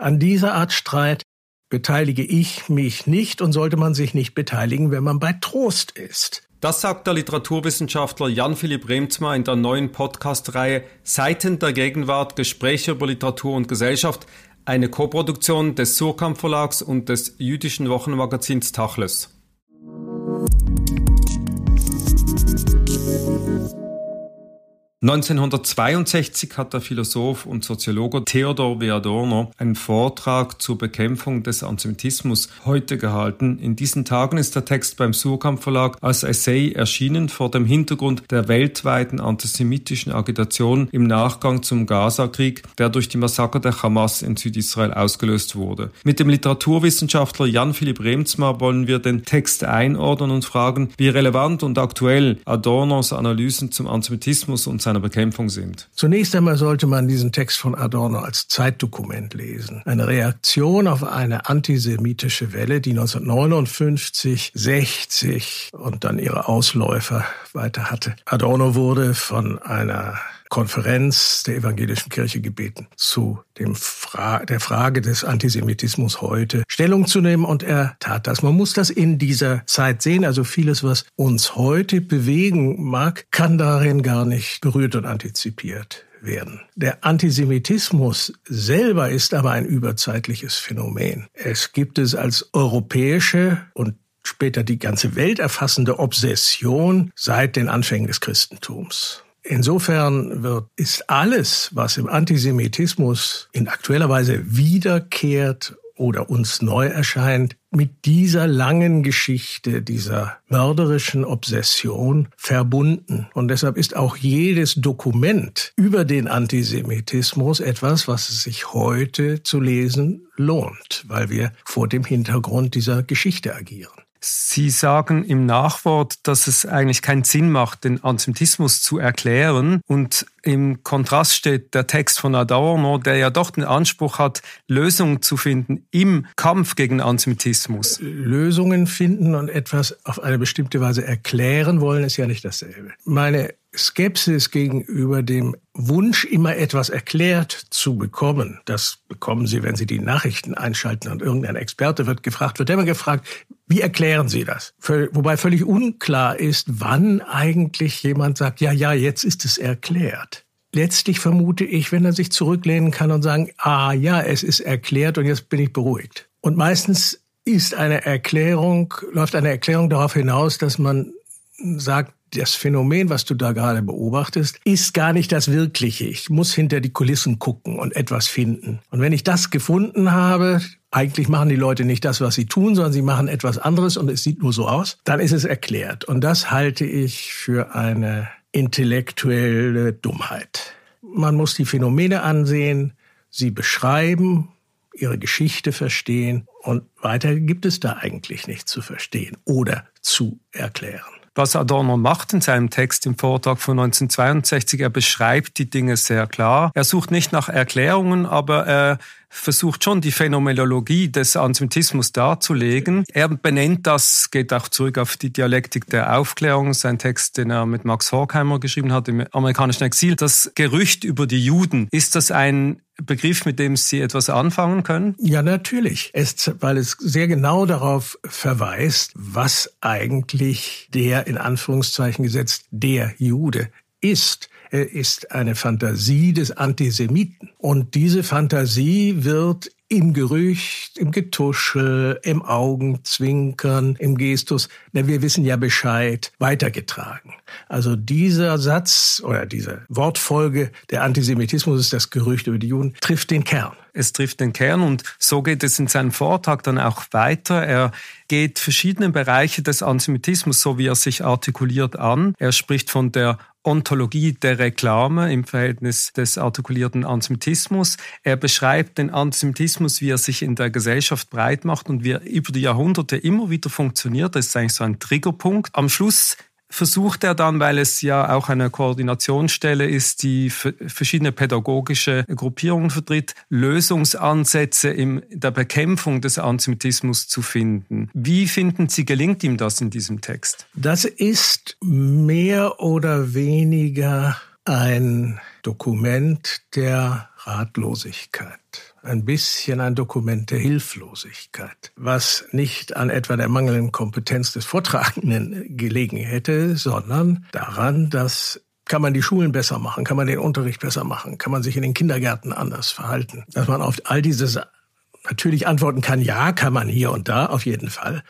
An dieser Art Streit beteilige ich mich nicht und sollte man sich nicht beteiligen, wenn man bei Trost ist. Das sagt der Literaturwissenschaftler Jan-Philipp Remzma in der neuen Podcast-Reihe Seiten der Gegenwart, Gespräche über Literatur und Gesellschaft, eine Koproduktion des Surkamp Verlags und des jüdischen Wochenmagazins Tachles. 1962 hat der Philosoph und Soziologe Theodor W. Adorno einen Vortrag zur Bekämpfung des Antisemitismus heute gehalten. In diesen Tagen ist der Text beim Surkamp Verlag als Essay erschienen vor dem Hintergrund der weltweiten antisemitischen Agitation im Nachgang zum Gaza-Krieg, der durch die Massaker der Hamas in Südisrael ausgelöst wurde. Mit dem Literaturwissenschaftler Jan-Philipp Remzma wollen wir den Text einordnen und fragen, wie relevant und aktuell Adornos Analysen zum Antisemitismus und seiner Bekämpfung sind? Zunächst einmal sollte man diesen Text von Adorno als Zeitdokument lesen. Eine Reaktion auf eine antisemitische Welle, die 1959, 60 und dann ihre Ausläufer weiter hatte. Adorno wurde von einer Konferenz der evangelischen Kirche gebeten, zu dem Fra der Frage des Antisemitismus heute Stellung zu nehmen und er tat das. Man muss das in dieser Zeit sehen. Also vieles, was uns heute bewegen mag, kann darin gar nicht berührt und antizipiert werden. Der Antisemitismus selber ist aber ein überzeitliches Phänomen. Es gibt es als europäische und später die ganze Welt erfassende Obsession seit den Anfängen des Christentums. Insofern wird, ist alles, was im Antisemitismus in aktueller Weise wiederkehrt oder uns neu erscheint, mit dieser langen Geschichte, dieser mörderischen Obsession verbunden. Und deshalb ist auch jedes Dokument über den Antisemitismus etwas, was es sich heute zu lesen lohnt, weil wir vor dem Hintergrund dieser Geschichte agieren. Sie sagen im Nachwort, dass es eigentlich keinen Sinn macht, den Antisemitismus zu erklären. Und im Kontrast steht der Text von Adorno, der ja doch den Anspruch hat, Lösungen zu finden im Kampf gegen Antisemitismus. Lösungen finden und etwas auf eine bestimmte Weise erklären wollen, ist ja nicht dasselbe. Meine Skepsis gegenüber dem Wunsch, immer etwas erklärt zu bekommen, das bekommen Sie, wenn Sie die Nachrichten einschalten und irgendein Experte wird gefragt, wird immer gefragt, wie erklären Sie das? Wobei völlig unklar ist, wann eigentlich jemand sagt, ja, ja, jetzt ist es erklärt. Letztlich vermute ich, wenn er sich zurücklehnen kann und sagen, ah ja, es ist erklärt und jetzt bin ich beruhigt. Und meistens ist eine Erklärung, läuft eine Erklärung darauf hinaus, dass man sagt, das Phänomen, was du da gerade beobachtest, ist gar nicht das Wirkliche. Ich muss hinter die Kulissen gucken und etwas finden. Und wenn ich das gefunden habe, eigentlich machen die Leute nicht das, was sie tun, sondern sie machen etwas anderes und es sieht nur so aus, dann ist es erklärt. Und das halte ich für eine intellektuelle Dummheit. Man muss die Phänomene ansehen, sie beschreiben, ihre Geschichte verstehen und weiter gibt es da eigentlich nichts zu verstehen oder zu erklären was Adorno macht in seinem Text im Vortrag von 1962. Er beschreibt die Dinge sehr klar. Er sucht nicht nach Erklärungen, aber er versucht schon die Phänomenologie des Antisemitismus darzulegen. Er benennt das, geht auch zurück auf die Dialektik der Aufklärung, sein Text, den er mit Max Horkheimer geschrieben hat im amerikanischen Exil. Das Gerücht über die Juden, ist das ein Begriff, mit dem Sie etwas anfangen können? Ja, natürlich. Es, weil es sehr genau darauf verweist, was eigentlich der in Anführungszeichen gesetzt der Jude ist. Er ist eine Fantasie des Antisemiten. Und diese Fantasie wird im Gerücht, im Getuschel, im Augenzwinkern, im Gestus, denn wir wissen ja Bescheid, weitergetragen. Also dieser Satz oder diese Wortfolge, der Antisemitismus ist das Gerücht über die Juden, trifft den Kern. Es trifft den Kern und so geht es in seinem Vortrag dann auch weiter. Er geht verschiedene Bereiche des Antisemitismus, so wie er sich artikuliert, an. Er spricht von der Ontologie der Reklame im Verhältnis des artikulierten Antisemitismus. Er beschreibt den Antisemitismus, wie er sich in der Gesellschaft breit macht und wie er über die Jahrhunderte immer wieder funktioniert. Das ist eigentlich so ein Triggerpunkt. Am Schluss versucht er dann, weil es ja auch eine Koordinationsstelle ist, die verschiedene pädagogische Gruppierungen vertritt, Lösungsansätze in der Bekämpfung des Antisemitismus zu finden. Wie finden Sie, gelingt ihm das in diesem Text? Das ist mehr oder weniger ein Dokument der Ratlosigkeit ein bisschen ein Dokument der Hilflosigkeit, was nicht an etwa der mangelnden Kompetenz des Vortragenden gelegen hätte, sondern daran, dass kann man die Schulen besser machen? Kann man den Unterricht besser machen? Kann man sich in den Kindergärten anders verhalten? Dass man auf all diese natürlich antworten kann, ja, kann man hier und da auf jeden Fall.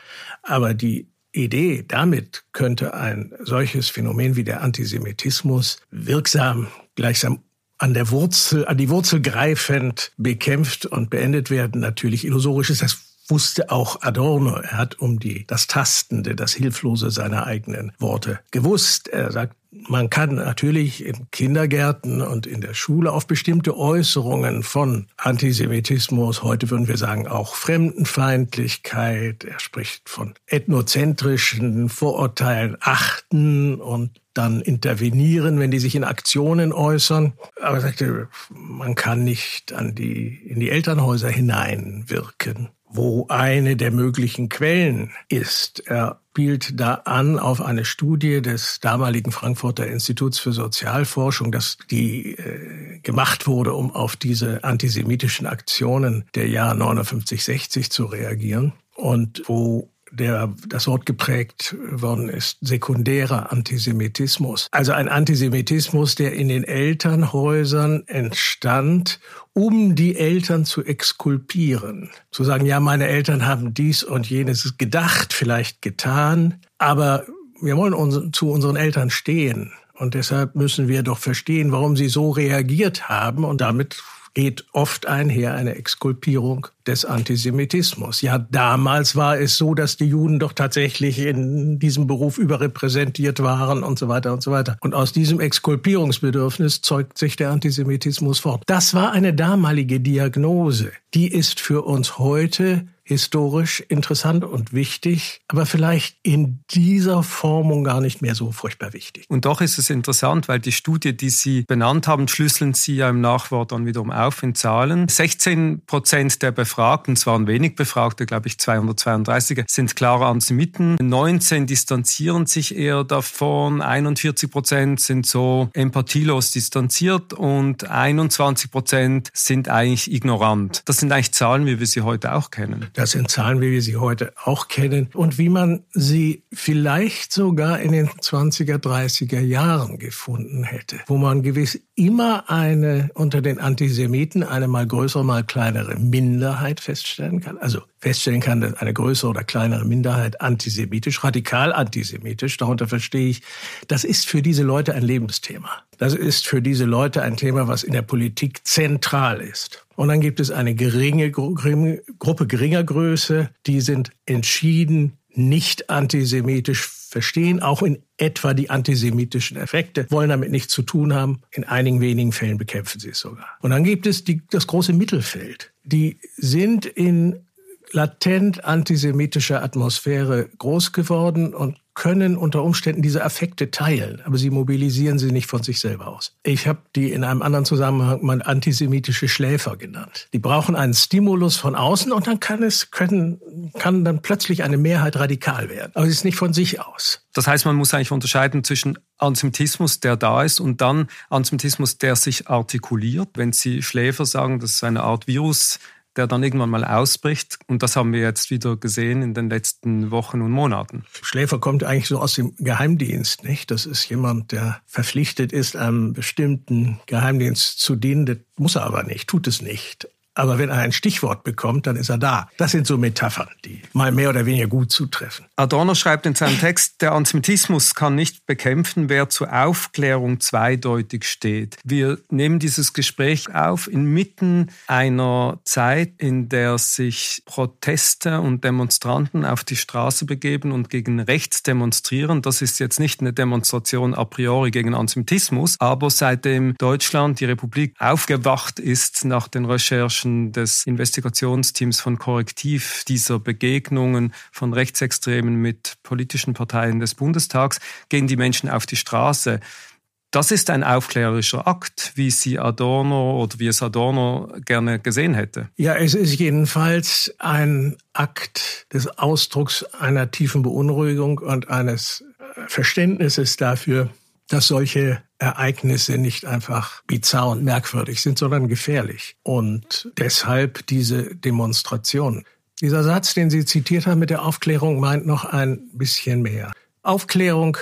Aber die Idee, damit könnte ein solches Phänomen wie der Antisemitismus wirksam, gleichsam an der Wurzel, an die Wurzel greifend bekämpft und beendet werden, natürlich illusorisch ist. Das wusste auch Adorno. Er hat um die, das Tastende, das Hilflose seiner eigenen Worte gewusst. Er sagt, man kann natürlich in Kindergärten und in der Schule auf bestimmte Äußerungen von Antisemitismus, heute würden wir sagen auch Fremdenfeindlichkeit, er spricht von ethnozentrischen Vorurteilen achten und dann intervenieren, wenn die sich in Aktionen äußern. Aber er sagte, man kann nicht an die, in die Elternhäuser hineinwirken wo eine der möglichen Quellen ist. Er spielt da an auf eine Studie des damaligen Frankfurter Instituts für Sozialforschung, das die äh, gemacht wurde, um auf diese antisemitischen Aktionen der Jahre 59, 60 zu reagieren und wo der das Wort geprägt worden ist, sekundärer Antisemitismus. Also ein Antisemitismus, der in den Elternhäusern entstand, um die Eltern zu exkulpieren. Zu sagen, ja, meine Eltern haben dies und jenes gedacht, vielleicht getan, aber wir wollen uns, zu unseren Eltern stehen. Und deshalb müssen wir doch verstehen, warum sie so reagiert haben und damit geht oft einher eine Exkulpierung des Antisemitismus. Ja, damals war es so, dass die Juden doch tatsächlich in diesem Beruf überrepräsentiert waren und so weiter und so weiter. Und aus diesem Exkulpierungsbedürfnis zeugt sich der Antisemitismus fort. Das war eine damalige Diagnose. Die ist für uns heute historisch interessant und wichtig, aber vielleicht in dieser Formung gar nicht mehr so furchtbar wichtig. Und doch ist es interessant, weil die Studie, die Sie benannt haben, schlüsseln Sie ja im Nachwort dann wiederum auf in Zahlen. 16 Prozent der Befragten, es waren wenig Befragte, glaube ich 232, sind klare Antisemiten. 19 distanzieren sich eher davon, 41 Prozent sind so empathielos distanziert und 21 Prozent sind eigentlich ignorant. Das sind eigentlich Zahlen, wie wir sie heute auch kennen. Das sind Zahlen, wie wir sie heute auch kennen und wie man sie vielleicht sogar in den 20er, 30er Jahren gefunden hätte, wo man gewiss immer eine unter den Antisemiten eine mal größere, mal kleinere Minderheit feststellen kann. Also feststellen kann, dass eine größere oder kleinere Minderheit antisemitisch, radikal antisemitisch, darunter verstehe ich, das ist für diese Leute ein Lebensthema. Das ist für diese Leute ein Thema, was in der Politik zentral ist. Und dann gibt es eine geringe Gruppe geringer Größe, die sind entschieden nicht antisemitisch, verstehen auch in etwa die antisemitischen Effekte, wollen damit nichts zu tun haben. In einigen wenigen Fällen bekämpfen sie es sogar. Und dann gibt es die, das große Mittelfeld. Die sind in latent antisemitischer Atmosphäre groß geworden und können unter Umständen diese Affekte teilen, aber sie mobilisieren sie nicht von sich selber aus. Ich habe die in einem anderen Zusammenhang mal antisemitische Schläfer genannt. Die brauchen einen Stimulus von außen und dann kann es können kann dann plötzlich eine Mehrheit radikal werden, aber es ist nicht von sich aus. Das heißt, man muss eigentlich unterscheiden zwischen Antisemitismus, der da ist, und dann Antisemitismus, der sich artikuliert. Wenn Sie Schläfer sagen, das ist eine Art Virus, der dann irgendwann mal ausbricht. Und das haben wir jetzt wieder gesehen in den letzten Wochen und Monaten. Schläfer kommt eigentlich so aus dem Geheimdienst, nicht? Das ist jemand, der verpflichtet ist, einem bestimmten Geheimdienst zu dienen. Das muss er aber nicht, tut es nicht. Aber wenn er ein Stichwort bekommt, dann ist er da. Das sind so Metaphern, die mal mehr oder weniger gut zutreffen. Adorno schreibt in seinem Text, der Antisemitismus kann nicht bekämpfen, wer zur Aufklärung zweideutig steht. Wir nehmen dieses Gespräch auf inmitten einer Zeit, in der sich Proteste und Demonstranten auf die Straße begeben und gegen rechts demonstrieren. Das ist jetzt nicht eine Demonstration a priori gegen Antisemitismus, aber seitdem Deutschland, die Republik, aufgewacht ist nach den Recherchen Menschen des Investigationsteams von Korrektiv dieser Begegnungen von Rechtsextremen mit politischen Parteien des Bundestags gehen die Menschen auf die Straße. Das ist ein aufklärerischer Akt, wie sie Adorno oder wie es Adorno gerne gesehen hätte. Ja, es ist jedenfalls ein Akt des Ausdrucks einer tiefen Beunruhigung und eines Verständnisses dafür, dass solche Ereignisse nicht einfach bizarr und merkwürdig sind, sondern gefährlich. Und deshalb diese Demonstration. Dieser Satz, den Sie zitiert haben mit der Aufklärung, meint noch ein bisschen mehr. Aufklärung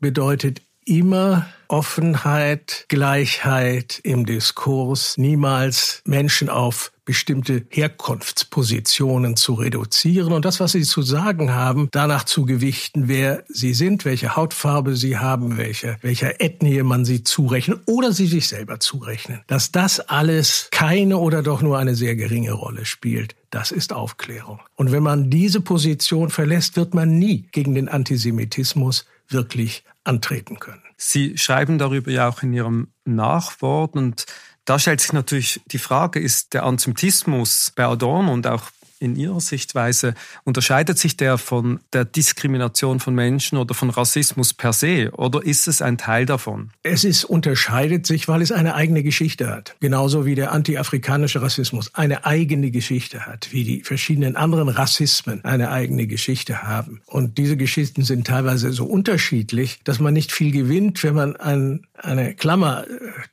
bedeutet immer Offenheit, Gleichheit im Diskurs, niemals Menschen auf bestimmte Herkunftspositionen zu reduzieren und das, was sie zu sagen haben, danach zu gewichten, wer sie sind, welche Hautfarbe sie haben, welche, welcher Ethnie man sie zurechnet oder sie sich selber zurechnen. Dass das alles keine oder doch nur eine sehr geringe Rolle spielt, das ist Aufklärung. Und wenn man diese Position verlässt, wird man nie gegen den Antisemitismus wirklich antreten können. Sie schreiben darüber ja auch in Ihrem Nachwort und da stellt sich natürlich die Frage, ist der Antisemitismus bei Adorno und auch in Ihrer Sichtweise, unterscheidet sich der von der Diskrimination von Menschen oder von Rassismus per se oder ist es ein Teil davon? Es ist, unterscheidet sich, weil es eine eigene Geschichte hat. Genauso wie der antiafrikanische Rassismus eine eigene Geschichte hat, wie die verschiedenen anderen Rassismen eine eigene Geschichte haben. Und diese Geschichten sind teilweise so unterschiedlich, dass man nicht viel gewinnt, wenn man ein, eine Klammer,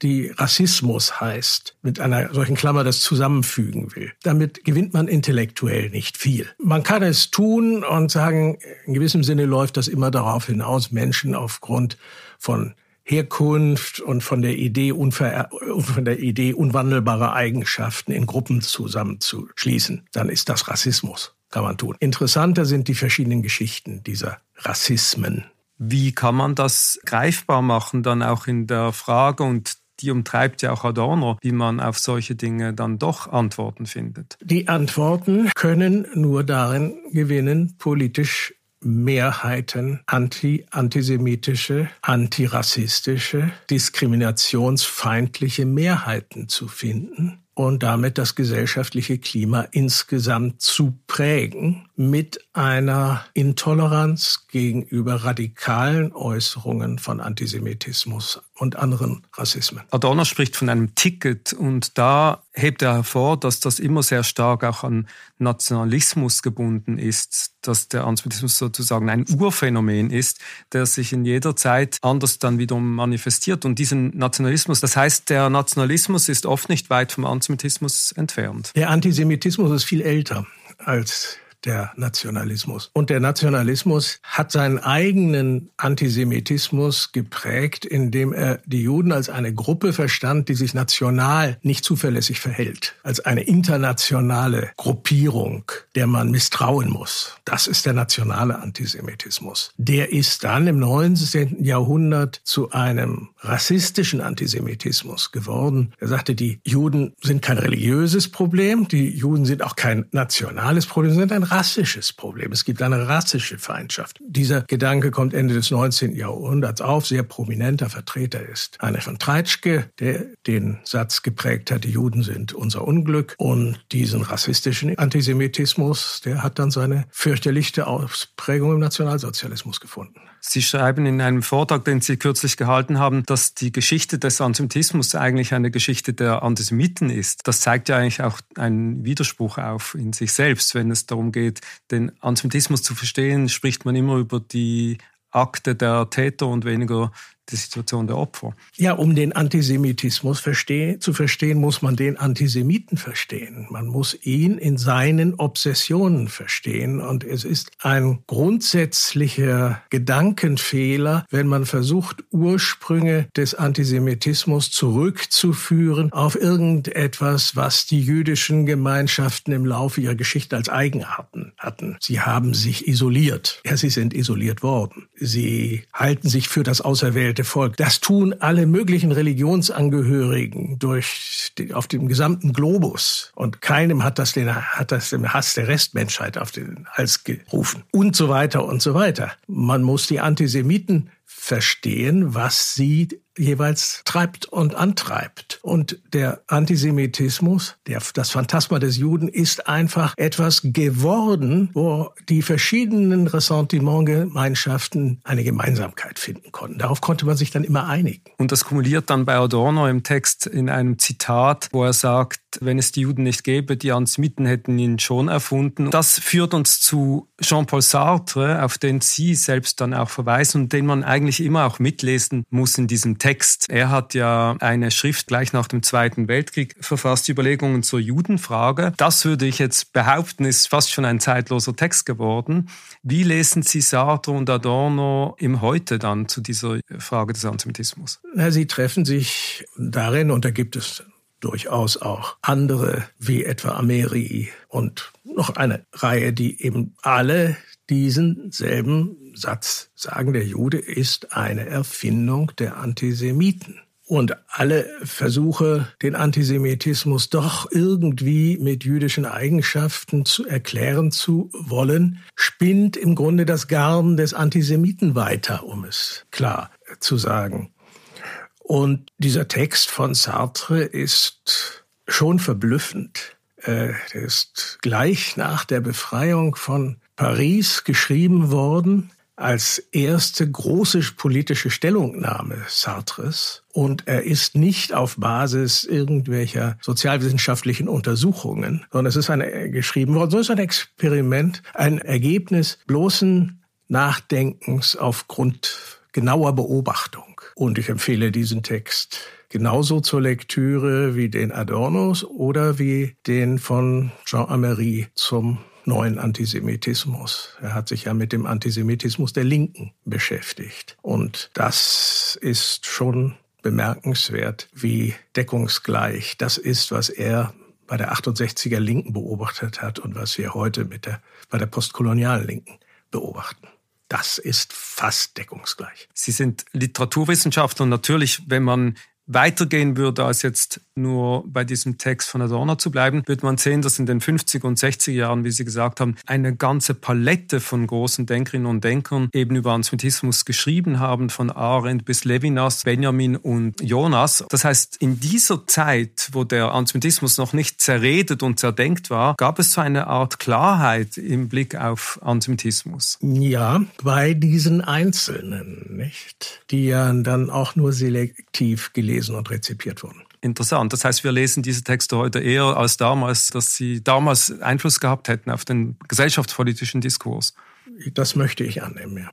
die Rassismus heißt, mit einer solchen Klammer das zusammenfügen will. Damit gewinnt man intellektuell aktuell nicht viel. Man kann es tun und sagen, in gewissem Sinne läuft das immer darauf hinaus, Menschen aufgrund von Herkunft und von der Idee, unver von der Idee unwandelbarer Eigenschaften in Gruppen zusammenzuschließen. Dann ist das Rassismus, kann man tun. Interessanter sind die verschiedenen Geschichten dieser Rassismen. Wie kann man das greifbar machen, dann auch in der Frage und die umtreibt ja auch Adorno, wie man auf solche Dinge dann doch Antworten findet. Die Antworten können nur darin gewinnen, politisch Mehrheiten anti antisemitische, antirassistische, diskriminationsfeindliche Mehrheiten zu finden und damit das gesellschaftliche Klima insgesamt zu prägen mit einer Intoleranz gegenüber radikalen Äußerungen von Antisemitismus und anderen Rassismen. Adorno spricht von einem Ticket und da hebt er hervor, dass das immer sehr stark auch an Nationalismus gebunden ist, dass der Antisemitismus sozusagen ein Urphänomen ist, der sich in jeder Zeit anders dann wiederum manifestiert. Und diesen Nationalismus, das heißt, der Nationalismus ist oft nicht weit vom Antisemitismus entfernt. Der Antisemitismus ist viel älter als der Nationalismus. Und der Nationalismus hat seinen eigenen Antisemitismus geprägt, indem er die Juden als eine Gruppe verstand, die sich national nicht zuverlässig verhält, als eine internationale Gruppierung, der man misstrauen muss. Das ist der nationale Antisemitismus. Der ist dann im 19. Jahrhundert zu einem rassistischen Antisemitismus geworden. Er sagte, die Juden sind kein religiöses Problem, die Juden sind auch kein nationales Problem, sie sind ein rassisches Problem. Es gibt eine rassische Feindschaft. Dieser Gedanke kommt Ende des 19. Jahrhunderts auf, sehr prominenter Vertreter ist Einer von Treitschke, der den Satz geprägt hat, die Juden sind unser Unglück. Und diesen rassistischen Antisemitismus, der hat dann seine fürchterlichste Ausprägung im Nationalsozialismus gefunden. Sie schreiben in einem Vortrag, den Sie kürzlich gehalten haben, dass die Geschichte des Antisemitismus eigentlich eine Geschichte der Antisemiten ist. Das zeigt ja eigentlich auch einen Widerspruch auf in sich selbst. Wenn es darum geht, den Antisemitismus zu verstehen, spricht man immer über die Akte der Täter und weniger die Situation der Opfer. Ja, um den Antisemitismus versteh zu verstehen, muss man den Antisemiten verstehen. Man muss ihn in seinen Obsessionen verstehen. Und es ist ein grundsätzlicher Gedankenfehler, wenn man versucht, Ursprünge des Antisemitismus zurückzuführen auf irgendetwas, was die jüdischen Gemeinschaften im Laufe ihrer Geschichte als Eigenarten hatten. Sie haben sich isoliert. Ja, sie sind isoliert worden. Sie halten sich für das auserwählte auserwählte Volk. Das tun alle möglichen Religionsangehörigen durch die, auf dem gesamten Globus. Und keinem hat das den, hat das den Hass der Restmenschheit auf den Hals gerufen. Und so weiter und so weiter. Man muss die Antisemiten verstehen, was sie jeweils treibt und antreibt. Und der Antisemitismus, der, das Phantasma des Juden ist einfach etwas geworden, wo die verschiedenen Ressentimentgemeinschaften eine Gemeinsamkeit finden konnten. Darauf konnte man sich dann immer einigen. Und das kumuliert dann bei Adorno im Text in einem Zitat, wo er sagt, sagt, wenn es die Juden nicht gäbe, die Antisemiten hätten ihn schon erfunden. Das führt uns zu Jean-Paul Sartre, auf den Sie selbst dann auch verweisen und den man eigentlich immer auch mitlesen muss in diesem Text. Er hat ja eine Schrift gleich nach dem Zweiten Weltkrieg verfasst, Überlegungen zur Judenfrage. Das würde ich jetzt behaupten, ist fast schon ein zeitloser Text geworden. Wie lesen Sie Sartre und Adorno im Heute dann zu dieser Frage des Antisemitismus? Sie treffen sich darin, und da gibt es durchaus auch andere, wie etwa Ameri und noch eine Reihe, die eben alle diesen selben Satz sagen, der Jude ist eine Erfindung der Antisemiten. Und alle Versuche, den Antisemitismus doch irgendwie mit jüdischen Eigenschaften zu erklären zu wollen, spinnt im Grunde das Garn des Antisemiten weiter, um es klar zu sagen. Und dieser Text von Sartre ist schon verblüffend. Er ist gleich nach der Befreiung von Paris geschrieben worden als erste große politische Stellungnahme Sartres. Und er ist nicht auf Basis irgendwelcher sozialwissenschaftlichen Untersuchungen, sondern es ist eine, geschrieben worden, so ist ein Experiment, ein Ergebnis bloßen Nachdenkens aufgrund genauer Beobachtung. Und ich empfehle diesen Text genauso zur Lektüre wie den Adornos oder wie den von Jean Amery zum neuen Antisemitismus. Er hat sich ja mit dem Antisemitismus der Linken beschäftigt. Und das ist schon bemerkenswert, wie deckungsgleich das ist, was er bei der 68er Linken beobachtet hat und was wir heute mit der, bei der postkolonialen Linken beobachten. Das ist fast deckungsgleich. Sie sind Literaturwissenschaftler und natürlich, wenn man weitergehen würde, als jetzt nur bei diesem Text von Adorno zu bleiben, wird man sehen, dass in den 50er und 60er Jahren, wie Sie gesagt haben, eine ganze Palette von großen Denkerinnen und Denkern eben über Antisemitismus geschrieben haben, von Arendt bis Levinas, Benjamin und Jonas. Das heißt, in dieser Zeit, wo der Antisemitismus noch nicht zerredet und zerdenkt war, gab es so eine Art Klarheit im Blick auf Antisemitismus. Ja, bei diesen Einzelnen, nicht? Die ja dann auch nur selektiv gelesen und rezipiert wurden interessant. Das heißt, wir lesen diese Texte heute eher als damals, dass sie damals Einfluss gehabt hätten auf den gesellschaftspolitischen Diskurs. Das möchte ich annehmen, ja.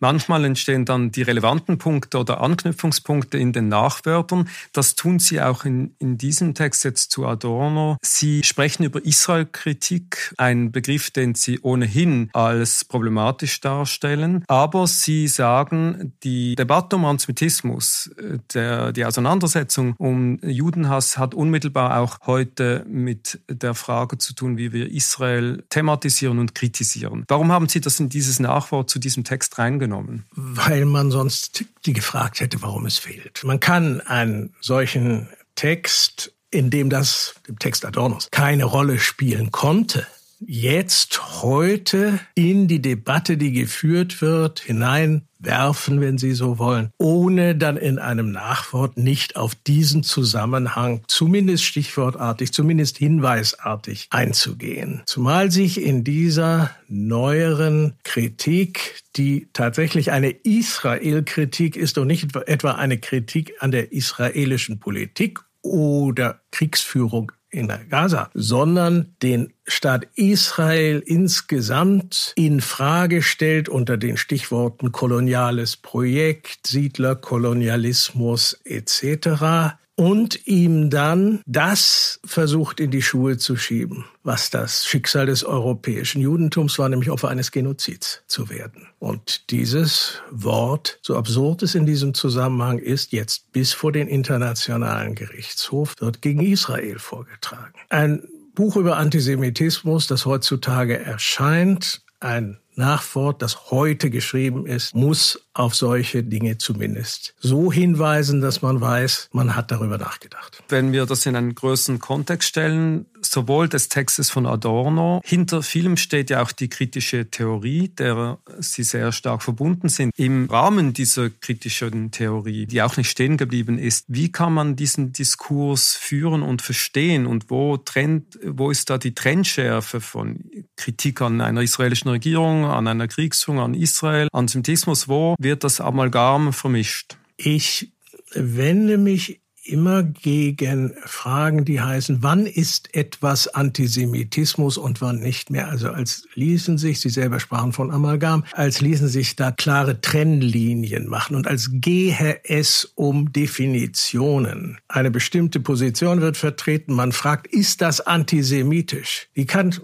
Manchmal entstehen dann die relevanten Punkte oder Anknüpfungspunkte in den Nachwörtern. Das tun Sie auch in, in diesem Text jetzt zu Adorno. Sie sprechen über Israel-Kritik, ein Begriff, den Sie ohnehin als problematisch darstellen. Aber Sie sagen, die Debatte um Antisemitismus, der, die Auseinandersetzung um Judenhass hat unmittelbar auch heute mit der Frage zu tun, wie wir Israel thematisieren und kritisieren. Warum haben Sie das in dieses Nachwort zu diesem Text rein reingenommen? Weil man sonst die gefragt hätte, warum es fehlt. Man kann einen solchen Text, in dem das, dem Text Adornos, keine Rolle spielen konnte, jetzt heute in die Debatte, die geführt wird, hineinwerfen, wenn Sie so wollen, ohne dann in einem Nachwort nicht auf diesen Zusammenhang, zumindest stichwortartig, zumindest hinweisartig einzugehen. Zumal sich in dieser neueren Kritik, die tatsächlich eine Israel-Kritik ist und nicht etwa eine Kritik an der israelischen Politik oder Kriegsführung in Gaza, sondern den Staat Israel insgesamt in Frage stellt unter den Stichworten koloniales Projekt, Siedlerkolonialismus etc und ihm dann das versucht in die Schuhe zu schieben, was das Schicksal des europäischen Judentums war, nämlich Opfer eines Genozids zu werden. Und dieses Wort, so absurd es in diesem Zusammenhang ist, jetzt bis vor den Internationalen Gerichtshof wird gegen Israel vorgetragen. Ein Buch über Antisemitismus, das heutzutage erscheint, ein Nachwort, das heute geschrieben ist, muss auf solche Dinge zumindest so hinweisen, dass man weiß, man hat darüber nachgedacht. Wenn wir das in einen größeren Kontext stellen, sowohl des Textes von Adorno, hinter vielem steht ja auch die kritische Theorie, der sie sehr stark verbunden sind. Im Rahmen dieser kritischen Theorie, die auch nicht stehen geblieben ist, wie kann man diesen Diskurs führen und verstehen und wo, trennt, wo ist da die Trennschärfe von Kritik an einer israelischen Regierung, an einer Kriegsführung, an Israel, Antisemitismus, wo wird das Amalgam vermischt? Ich wende mich immer gegen Fragen, die heißen, wann ist etwas Antisemitismus und wann nicht mehr. Also als ließen sich, Sie selber sprachen von Amalgam, als ließen sich da klare Trennlinien machen und als gehe es um Definitionen. Eine bestimmte Position wird vertreten. Man fragt, ist das antisemitisch? Die kann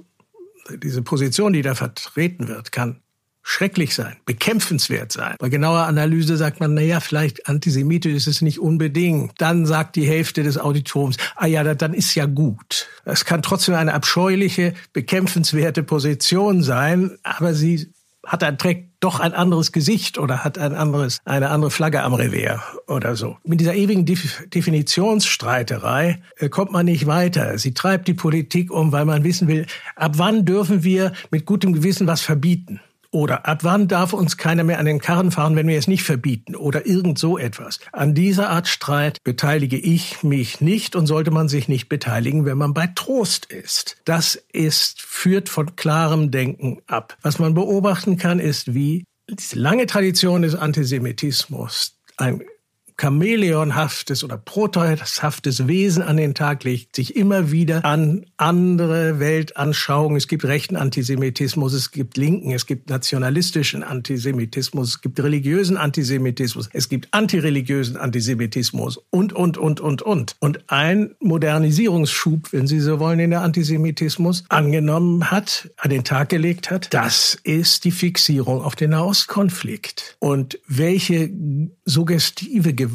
diese Position, die da vertreten wird, kann schrecklich sein, bekämpfenswert sein. Bei genauer Analyse sagt man, na ja, vielleicht antisemitisch ist es nicht unbedingt. Dann sagt die Hälfte des Auditoriums, ah ja, dann ist ja gut. Es kann trotzdem eine abscheuliche, bekämpfenswerte Position sein, aber sie hat ein, trägt doch ein anderes Gesicht oder hat ein anderes, eine andere Flagge am Revers oder so. Mit dieser ewigen Definitionsstreiterei äh, kommt man nicht weiter. Sie treibt die Politik um, weil man wissen will, ab wann dürfen wir mit gutem Gewissen was verbieten? Oder ab wann darf uns keiner mehr an den Karren fahren, wenn wir es nicht verbieten? Oder irgend so etwas. An dieser Art Streit beteilige ich mich nicht und sollte man sich nicht beteiligen, wenn man bei Trost ist. Das ist, führt von klarem Denken ab. Was man beobachten kann, ist, wie diese lange Tradition des Antisemitismus ein chamäleonhaftes oder proteishaftes Wesen an den Tag legt, sich immer wieder an andere Weltanschauungen, es gibt rechten Antisemitismus, es gibt linken, es gibt nationalistischen Antisemitismus, es gibt religiösen Antisemitismus, es gibt antireligiösen Antisemitismus und, und, und, und, und. Und ein Modernisierungsschub, wenn Sie so wollen, in der Antisemitismus angenommen hat, an den Tag gelegt hat, das ist die Fixierung auf den Nahostkonflikt. Und welche suggestive Gewalt,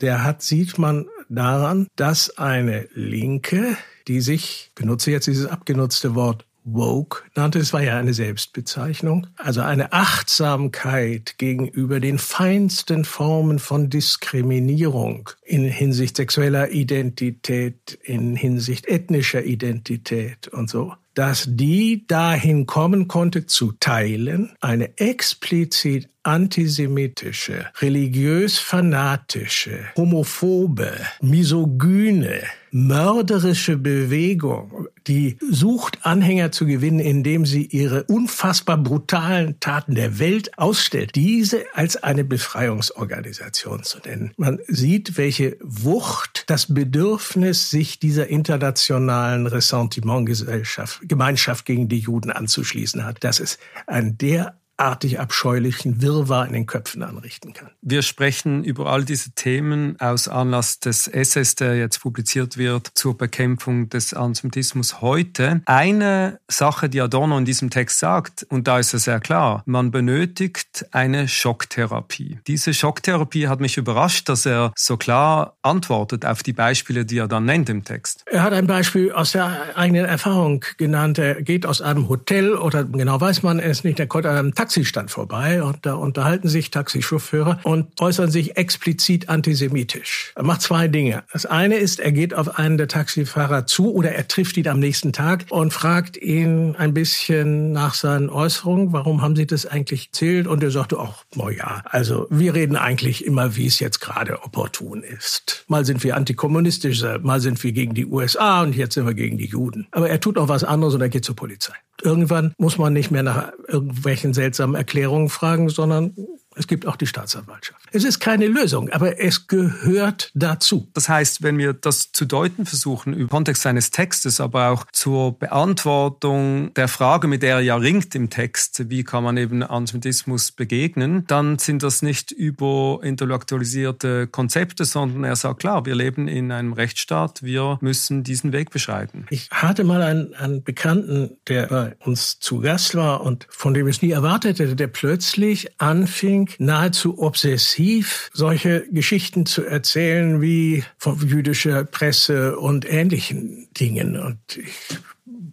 der hat, sieht man daran, dass eine Linke, die sich, benutze jetzt dieses abgenutzte Wort, woke nannte, es war ja eine Selbstbezeichnung, also eine Achtsamkeit gegenüber den feinsten Formen von Diskriminierung in Hinsicht sexueller Identität, in Hinsicht ethnischer Identität und so dass die dahin kommen konnte zu teilen, eine explizit antisemitische, religiös-fanatische, homophobe, misogyne, mörderische Bewegung, die sucht, Anhänger zu gewinnen, indem sie ihre unfassbar brutalen Taten der Welt ausstellt, diese als eine Befreiungsorganisation zu nennen. Man sieht, welche Wucht das Bedürfnis, sich dieser internationalen Ressentimentgesellschaft, Gemeinschaft gegen die Juden anzuschließen hat. Das ist ein der artig abscheulichen Wirrwarr in den Köpfen anrichten kann. Wir sprechen über all diese Themen aus Anlass des Essays, der jetzt publiziert wird zur Bekämpfung des Antisemitismus heute. Eine Sache, die Adorno in diesem Text sagt, und da ist es sehr klar, man benötigt eine Schocktherapie. Diese Schocktherapie hat mich überrascht, dass er so klar antwortet auf die Beispiele, die er dann nennt im Text. Er hat ein Beispiel aus der eigenen Erfahrung genannt. Er geht aus einem Hotel oder genau weiß man es nicht, er kommt an einem Taxi Taxistand vorbei und da unterhalten sich Taxichauffeure und äußern sich explizit antisemitisch. Er macht zwei Dinge. Das eine ist, er geht auf einen der Taxifahrer zu oder er trifft ihn am nächsten Tag und fragt ihn ein bisschen nach seinen Äußerungen. Warum haben Sie das eigentlich erzählt? Und er sagte auch, na ja, also wir reden eigentlich immer, wie es jetzt gerade opportun ist. Mal sind wir antikommunistisch, mal sind wir gegen die USA und jetzt sind wir gegen die Juden. Aber er tut auch was anderes und er geht zur Polizei. Irgendwann muss man nicht mehr nach irgendwelchen seltsamen Erklärungen fragen, sondern es gibt auch die Staatsanwaltschaft. Es ist keine Lösung, aber es gehört dazu. Das heißt, wenn wir das zu deuten versuchen im Kontext seines Textes, aber auch zur Beantwortung der Frage, mit der er ja ringt im Text, wie kann man eben Antisemitismus begegnen, dann sind das nicht überintellektualisierte Konzepte, sondern er sagt klar, wir leben in einem Rechtsstaat, wir müssen diesen Weg beschreiten. Ich hatte mal einen, einen Bekannten, der bei uns zu Gast war und von dem ich es nie erwartet hätte, der plötzlich anfing, nahezu obsessiv solche Geschichten zu erzählen wie von jüdischer Presse und ähnlichen Dingen. Und ich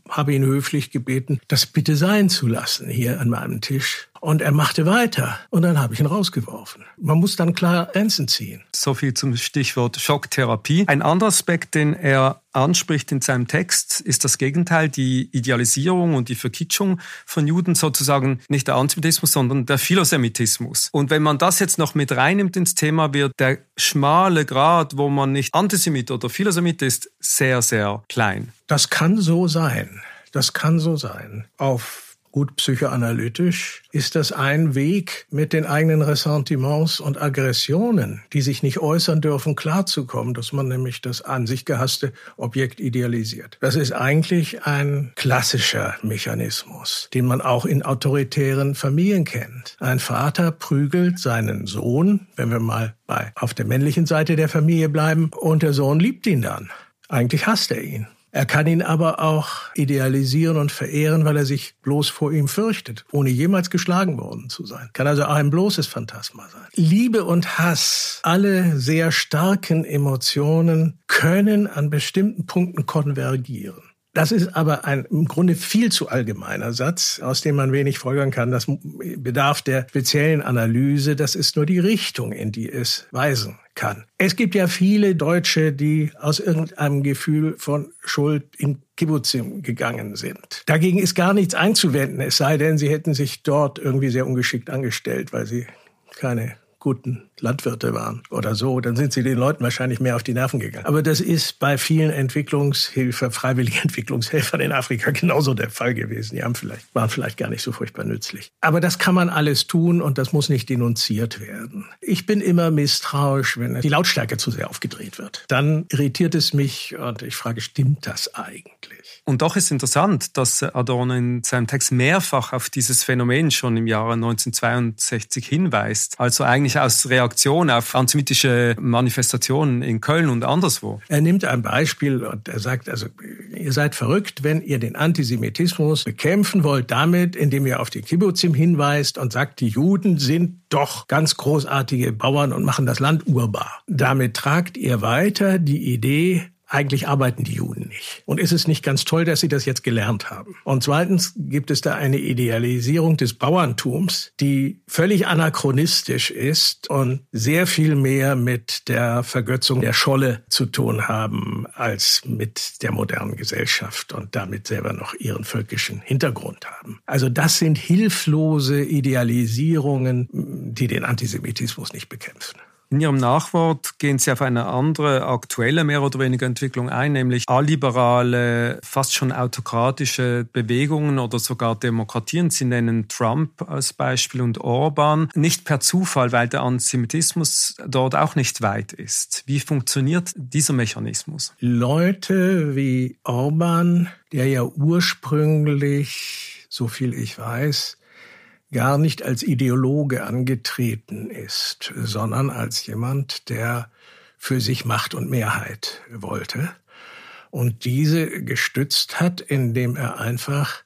habe ihn höflich gebeten, das bitte sein zu lassen hier an meinem Tisch. Und er machte weiter und dann habe ich ihn rausgeworfen. Man muss dann klar Grenzen ziehen. So viel zum Stichwort Schocktherapie. Ein anderer Aspekt, den er anspricht in seinem Text, ist das Gegenteil, die Idealisierung und die Verkitschung von Juden, sozusagen nicht der Antisemitismus, sondern der Philosemitismus. Und wenn man das jetzt noch mit reinnimmt ins Thema, wird der schmale Grad, wo man nicht Antisemit oder Philosemit ist, sehr, sehr klein. Das kann so sein. Das kann so sein. Auf gut psychoanalytisch, ist das ein Weg, mit den eigenen Ressentiments und Aggressionen, die sich nicht äußern dürfen, klarzukommen, dass man nämlich das an sich gehasste Objekt idealisiert. Das ist eigentlich ein klassischer Mechanismus, den man auch in autoritären Familien kennt. Ein Vater prügelt seinen Sohn, wenn wir mal bei auf der männlichen Seite der Familie bleiben, und der Sohn liebt ihn dann. Eigentlich hasst er ihn. Er kann ihn aber auch idealisieren und verehren, weil er sich bloß vor ihm fürchtet, ohne jemals geschlagen worden zu sein. Kann also auch ein bloßes Phantasma sein. Liebe und Hass, alle sehr starken Emotionen können an bestimmten Punkten konvergieren. Das ist aber ein im Grunde viel zu allgemeiner Satz, aus dem man wenig folgern kann. Das bedarf der speziellen Analyse. Das ist nur die Richtung, in die es weisen kann. Es gibt ja viele Deutsche, die aus irgendeinem Gefühl von Schuld in Kibbutzim gegangen sind. Dagegen ist gar nichts einzuwenden, es sei denn, sie hätten sich dort irgendwie sehr ungeschickt angestellt, weil sie keine guten Landwirte waren oder so, dann sind sie den Leuten wahrscheinlich mehr auf die Nerven gegangen. Aber das ist bei vielen Entwicklungshilfe, freiwilligen Entwicklungshelfern in Afrika genauso der Fall gewesen. Die haben vielleicht, waren vielleicht gar nicht so furchtbar nützlich. Aber das kann man alles tun und das muss nicht denunziert werden. Ich bin immer misstrauisch, wenn die Lautstärke zu sehr aufgedreht wird. Dann irritiert es mich und ich frage, stimmt das eigentlich? Und doch ist interessant, dass Adorno in seinem Text mehrfach auf dieses Phänomen schon im Jahre 1962 hinweist. Also eigentlich aus Reaktion Reaktion auf antisemitische Manifestationen in Köln und anderswo? Er nimmt ein Beispiel und er sagt, also ihr seid verrückt, wenn ihr den Antisemitismus bekämpfen wollt, damit, indem ihr auf die Kibbutzim hinweist und sagt, die Juden sind doch ganz großartige Bauern und machen das Land urbar. Damit tragt ihr weiter die Idee, eigentlich arbeiten die Juden nicht. Und ist es nicht ganz toll, dass sie das jetzt gelernt haben? Und zweitens gibt es da eine Idealisierung des Bauerntums, die völlig anachronistisch ist und sehr viel mehr mit der Vergötzung der Scholle zu tun haben als mit der modernen Gesellschaft und damit selber noch ihren völkischen Hintergrund haben. Also das sind hilflose Idealisierungen, die den Antisemitismus nicht bekämpfen. In Ihrem Nachwort gehen Sie auf eine andere aktuelle mehr oder weniger Entwicklung ein, nämlich alliberale, fast schon autokratische Bewegungen oder sogar Demokratien. Sie nennen Trump als Beispiel und Orban. Nicht per Zufall, weil der Antisemitismus dort auch nicht weit ist. Wie funktioniert dieser Mechanismus? Leute wie Orban, der ja ursprünglich, so viel ich weiß, gar nicht als Ideologe angetreten ist, sondern als jemand, der für sich Macht und Mehrheit wollte und diese gestützt hat, indem er einfach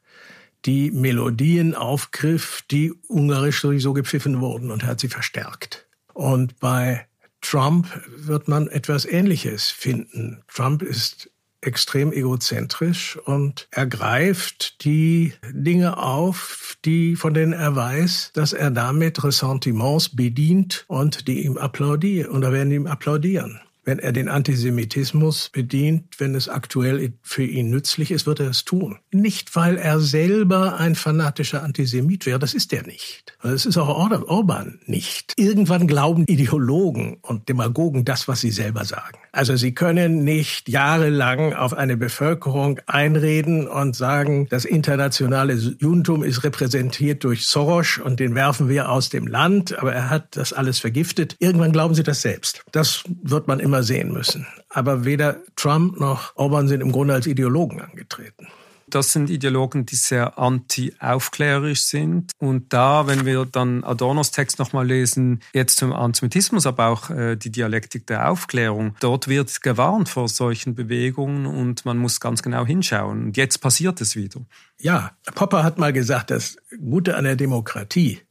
die Melodien aufgriff, die ungarisch sowieso gepfiffen wurden und hat sie verstärkt. Und bei Trump wird man etwas Ähnliches finden. Trump ist extrem egozentrisch und ergreift die Dinge auf, die von denen er weiß, dass er damit Ressentiments bedient und die ihm applaudieren oder werden ihm applaudieren. Wenn er den Antisemitismus bedient, wenn es aktuell für ihn nützlich ist, wird er es tun. Nicht, weil er selber ein fanatischer Antisemit wäre, das ist er nicht. Das ist auch Orban nicht. Irgendwann glauben Ideologen und Demagogen das, was sie selber sagen. Also sie können nicht jahrelang auf eine Bevölkerung einreden und sagen, das internationale Judentum ist repräsentiert durch Soros und den werfen wir aus dem Land, aber er hat das alles vergiftet. Irgendwann glauben sie das selbst. Das wird man immer sehen müssen. Aber weder Trump noch Orban sind im Grunde als Ideologen angetreten. Das sind Ideologen, die sehr anti-aufklärerisch sind. Und da, wenn wir dann Adornos Text nochmal lesen, jetzt zum Antisemitismus, aber auch äh, die Dialektik der Aufklärung, dort wird gewarnt vor solchen Bewegungen und man muss ganz genau hinschauen. Und jetzt passiert es wieder. Ja, Popper hat mal gesagt, das Gute an der Demokratie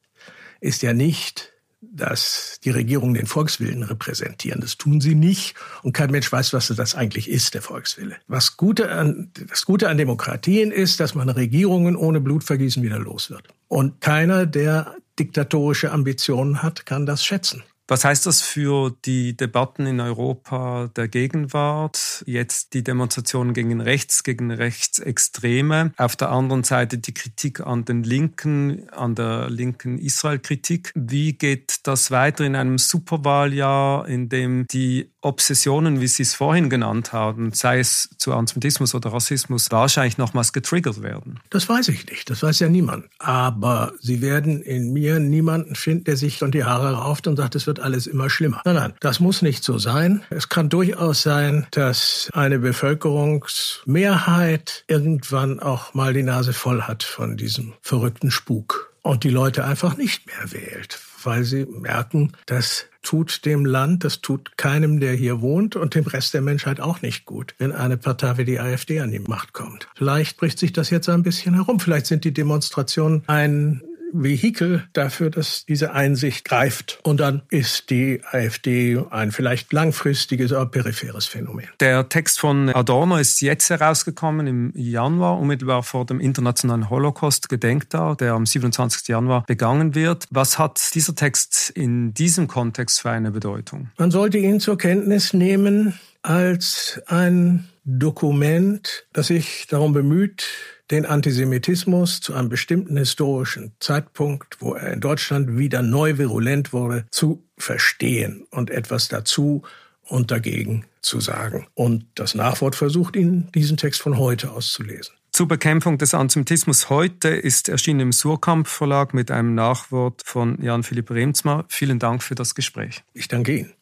ist ja nicht, dass die Regierungen den Volkswillen repräsentieren. Das tun sie nicht und kein Mensch weiß, was das eigentlich ist, der Volkswille. Was Gute an, das Gute an Demokratien ist, dass man Regierungen ohne Blutvergießen wieder los wird. Und keiner, der diktatorische Ambitionen hat, kann das schätzen. Was heißt das für die Debatten in Europa der Gegenwart? Jetzt die Demonstrationen gegen rechts, gegen Rechtsextreme. Auf der anderen Seite die Kritik an den Linken, an der linken Israel-Kritik. Wie geht das weiter in einem Superwahljahr, in dem die Obsessionen, wie Sie es vorhin genannt haben, sei es zu Antisemitismus oder Rassismus, wahrscheinlich nochmals getriggert werden? Das weiß ich nicht. Das weiß ja niemand. Aber Sie werden in mir niemanden finden, der sich und die Haare rauft und sagt, es wird alles immer schlimmer. Nein, nein, das muss nicht so sein. Es kann durchaus sein, dass eine Bevölkerungsmehrheit irgendwann auch mal die Nase voll hat von diesem verrückten Spuk und die Leute einfach nicht mehr wählt, weil sie merken, das tut dem Land, das tut keinem, der hier wohnt und dem Rest der Menschheit auch nicht gut, wenn eine Partei wie die AfD an die Macht kommt. Vielleicht bricht sich das jetzt ein bisschen herum. Vielleicht sind die Demonstrationen ein Vehikel dafür, dass diese Einsicht greift. Und dann ist die AfD ein vielleicht langfristiges, aber peripheres Phänomen. Der Text von Adorno ist jetzt herausgekommen im Januar, unmittelbar vor dem Internationalen Holocaust-Gedenktag, der am 27. Januar begangen wird. Was hat dieser Text in diesem Kontext für eine Bedeutung? Man sollte ihn zur Kenntnis nehmen als ein Dokument, das sich darum bemüht, den Antisemitismus zu einem bestimmten historischen Zeitpunkt, wo er in Deutschland wieder neu virulent wurde, zu verstehen und etwas dazu und dagegen zu sagen. Und das Nachwort versucht Ihnen, diesen Text von heute auszulesen. Zur Bekämpfung des Antisemitismus heute ist erschienen im Surkamp Verlag mit einem Nachwort von Jan-Philipp Remzmar. Vielen Dank für das Gespräch. Ich danke Ihnen.